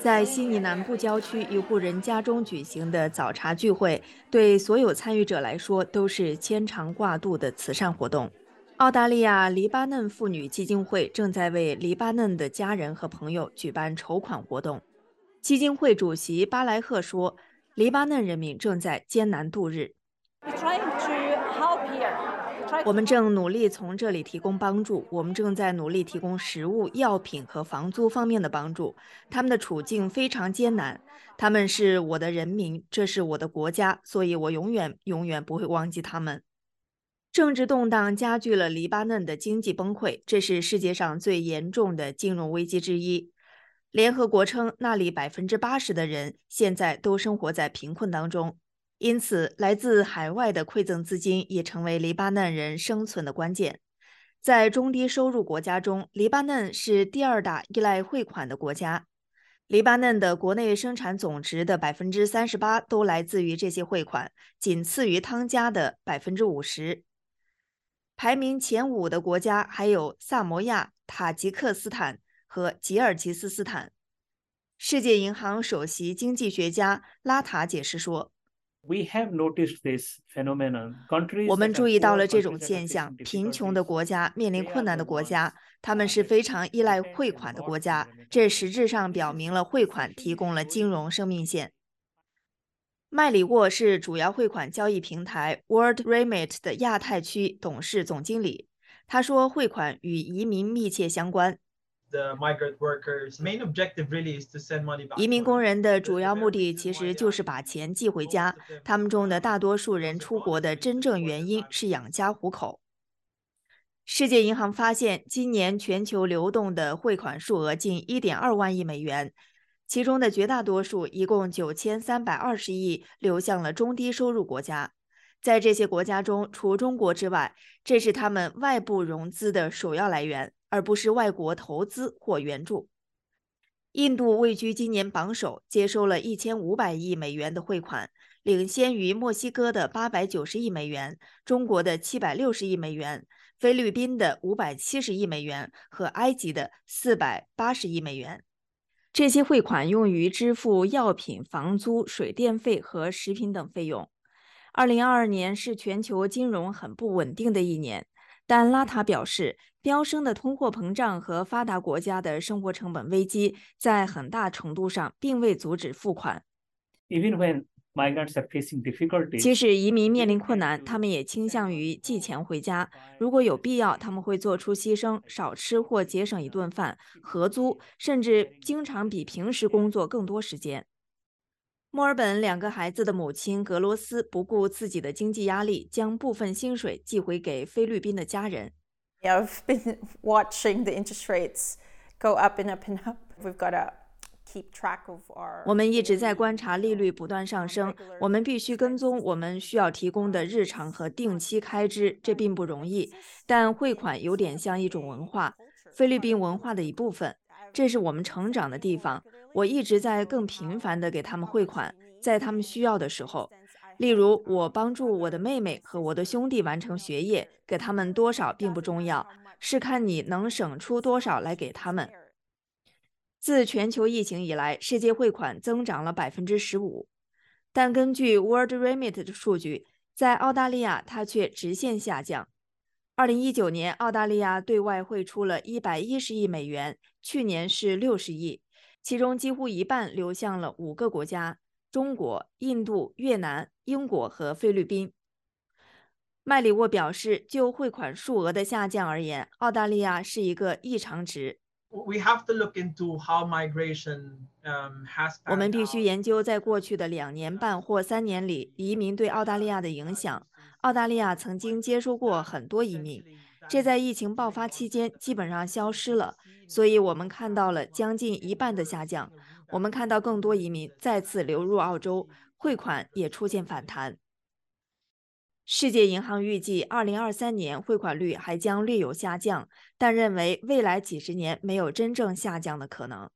在悉尼南部郊区一户人家中举行的早茶聚会，对所有参与者来说都是牵肠挂肚的慈善活动。澳大利亚黎巴嫩妇女基金会正在为黎巴嫩的家人和朋友举办筹款活动。基金会主席巴莱赫说：“黎巴嫩人民正在艰难度日。”我们正努力从这里提供帮助。我们正在努力提供食物、药品和房租方面的帮助。他们的处境非常艰难。他们是我的人民，这是我的国家，所以我永远、永远不会忘记他们。政治动荡加剧了黎巴嫩的经济崩溃，这是世界上最严重的金融危机之一。联合国称，那里百分之八十的人现在都生活在贫困当中。因此，来自海外的馈赠资金也成为黎巴嫩人生存的关键。在中低收入国家中，黎巴嫩是第二大依赖汇款的国家。黎巴嫩的国内生产总值的百分之三十八都来自于这些汇款，仅次于汤加的百分之五十。排名前五的国家还有萨摩亚、塔吉克斯坦和吉尔吉斯斯坦。世界银行首席经济学家拉塔解释说。我们注意到了这种现象：贫穷的国家、面临困难的国家，他们是非常依赖汇款的国家。这实质上表明了汇款提供了金融生命线。麦里沃是主要汇款交易平台 World Remit 的亚太区董事总经理。他说：“汇款与移民密切相关。” The migrant workers main objective really is to send money 移民工人的主要目的其实就是把钱寄回家。他们中的大多数人出国的真正原因是养家糊口。世界银行发现，今年全球流动的汇款数额近1.2万亿美元，其中的绝大多数，一共9320亿，流向了中低收入国家。在这些国家中，除中国之外，这是他们外部融资的首要来源。而不是外国投资或援助。印度位居今年榜首，接收了一千五百亿美元的汇款，领先于墨西哥的八百九十亿美元、中国的七百六十亿美元、菲律宾的五百七十亿美元和埃及的四百八十亿美元。这些汇款用于支付药品、房租、水电费和食品等费用。二零二二年是全球金融很不稳定的一年。但拉塔表示，飙升的通货膨胀和发达国家的生活成本危机在很大程度上并未阻止付款。即使移民面临困难，他们也倾向于寄钱回家。如果有必要，他们会做出牺牲，少吃或节省一顿饭、合租，甚至经常比平时工作更多时间。墨尔本两个孩子的母亲格罗斯不顾自己的经济压力，将部分薪水寄回给菲律宾的家人。I've been watching the interest rates go up and up and up. We've got to keep track of our. 我们一直在观察利率不断上升，我们必须跟踪我们需要提供的日常和定期开支，这并不容易。但汇款有点像一种文化，菲律宾文化的一部分。这是我们成长的地方。我一直在更频繁地给他们汇款，在他们需要的时候。例如，我帮助我的妹妹和我的兄弟完成学业，给他们多少并不重要，是看你能省出多少来给他们。自全球疫情以来，世界汇款增长了百分之十五，但根据 World Remit 的数据，在澳大利亚它却直线下降。二零一九年，澳大利亚对外汇出了一百一十亿美元，去年是六十亿，其中几乎一半流向了五个国家：中国、印度、越南、英国和菲律宾。麦里沃表示，就汇款数额的下降而言，澳大利亚是一个异常值。我们必须研究在过去的两年半或三年里，移民对澳大利亚的影响。澳大利亚曾经接收过很多移民，这在疫情爆发期间基本上消失了，所以我们看到了将近一半的下降。我们看到更多移民再次流入澳洲，汇款也出现反弹。世界银行预计，2023年汇款率还将略有下降，但认为未来几十年没有真正下降的可能。